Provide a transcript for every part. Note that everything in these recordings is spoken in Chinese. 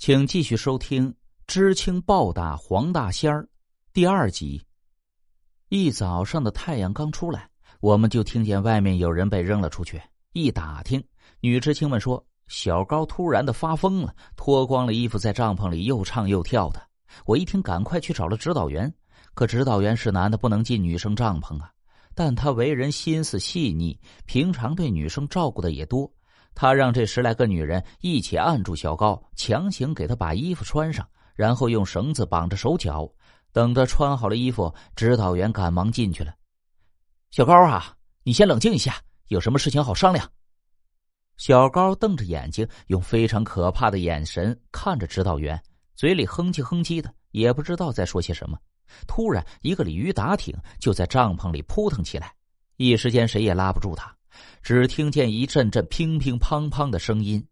请继续收听《知青暴打黄大仙儿》第二集。一早上的太阳刚出来，我们就听见外面有人被扔了出去。一打听，女知青们说，小高突然的发疯了，脱光了衣服在帐篷里又唱又跳的。我一听，赶快去找了指导员。可指导员是男的，不能进女生帐篷啊。但他为人心思细腻，平常对女生照顾的也多。他让这十来个女人一起按住小高，强行给他把衣服穿上，然后用绳子绑着手脚。等着穿好了衣服，指导员赶忙进去了。小高啊，你先冷静一下，有什么事情好商量。小高瞪着眼睛，用非常可怕的眼神看着指导员，嘴里哼唧哼唧的，也不知道在说些什么。突然，一个鲤鱼打挺就在帐篷里扑腾起来，一时间谁也拉不住他。只听见一阵阵乒乒乓乓的声音，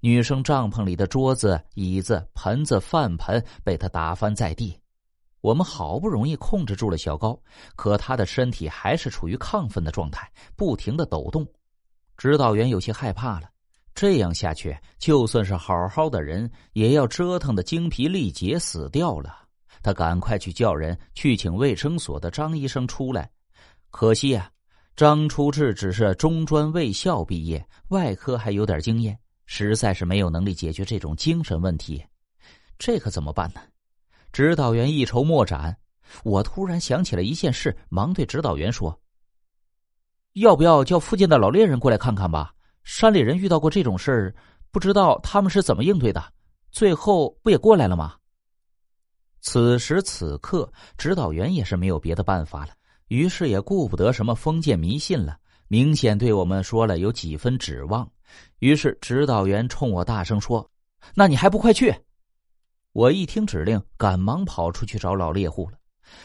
女生帐篷里的桌子、椅子、盆子、饭盆被他打翻在地。我们好不容易控制住了小高，可他的身体还是处于亢奋的状态，不停的抖动。指导员有些害怕了，这样下去，就算是好好的人，也要折腾的精疲力竭死掉了。他赶快去叫人去请卫生所的张医生出来，可惜呀。张初志只是中专卫校毕业，外科还有点经验，实在是没有能力解决这种精神问题。这可怎么办呢？指导员一筹莫展。我突然想起了一件事，忙对指导员说：“要不要叫附近的老猎人过来看看吧？山里人遇到过这种事儿，不知道他们是怎么应对的。最后不也过来了吗？”此时此刻，指导员也是没有别的办法了。于是也顾不得什么封建迷信了，明显对我们说了有几分指望。于是指导员冲我大声说：“那你还不快去！”我一听指令，赶忙跑出去找老猎户了。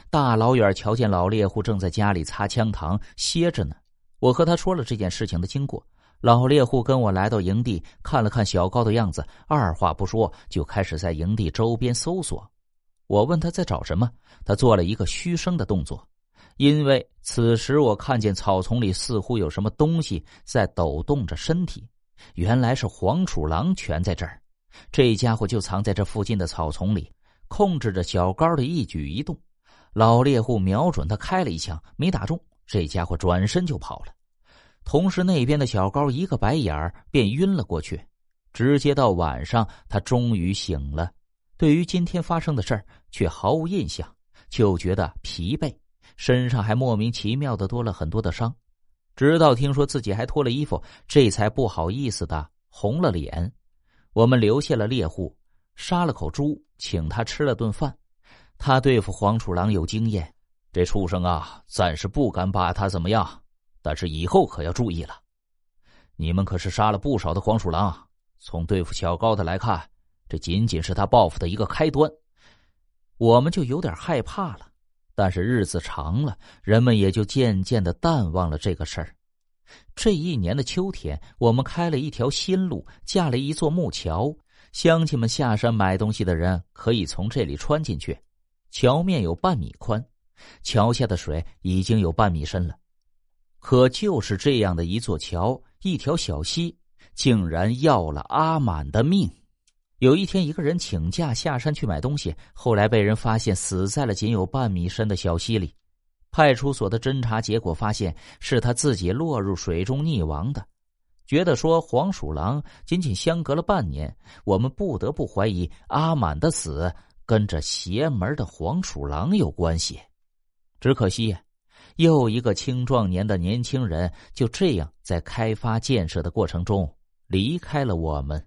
大老远瞧见老猎户正在家里擦枪膛歇着呢。我和他说了这件事情的经过。老猎户跟我来到营地，看了看小高的样子，二话不说就开始在营地周边搜索。我问他在找什么，他做了一个嘘声的动作。因为此时我看见草丛里似乎有什么东西在抖动着身体，原来是黄鼠狼全在这儿。这家伙就藏在这附近的草丛里，控制着小高的一举一动。老猎户瞄准他开了一枪，没打中，这家伙转身就跑了。同时，那边的小高一个白眼儿便晕了过去。直接到晚上，他终于醒了，对于今天发生的事儿却毫无印象，就觉得疲惫。身上还莫名其妙的多了很多的伤，直到听说自己还脱了衣服，这才不好意思的红了脸。我们留下了猎户，杀了口猪，请他吃了顿饭。他对付黄鼠狼有经验，这畜生啊，暂时不敢把他怎么样，但是以后可要注意了。你们可是杀了不少的黄鼠狼，从对付小高的来看，这仅仅是他报复的一个开端。我们就有点害怕了。但是日子长了，人们也就渐渐的淡忘了这个事儿。这一年的秋天，我们开了一条新路，架了一座木桥，乡亲们下山买东西的人可以从这里穿进去。桥面有半米宽，桥下的水已经有半米深了。可就是这样的一座桥，一条小溪，竟然要了阿满的命。有一天，一个人请假下山去买东西，后来被人发现死在了仅有半米深的小溪里。派出所的侦查结果发现，是他自己落入水中溺亡的。觉得说黄鼠狼仅仅相隔了半年，我们不得不怀疑阿满的死跟这邪门的黄鼠狼有关系。只可惜，又一个青壮年的年轻人就这样在开发建设的过程中离开了我们。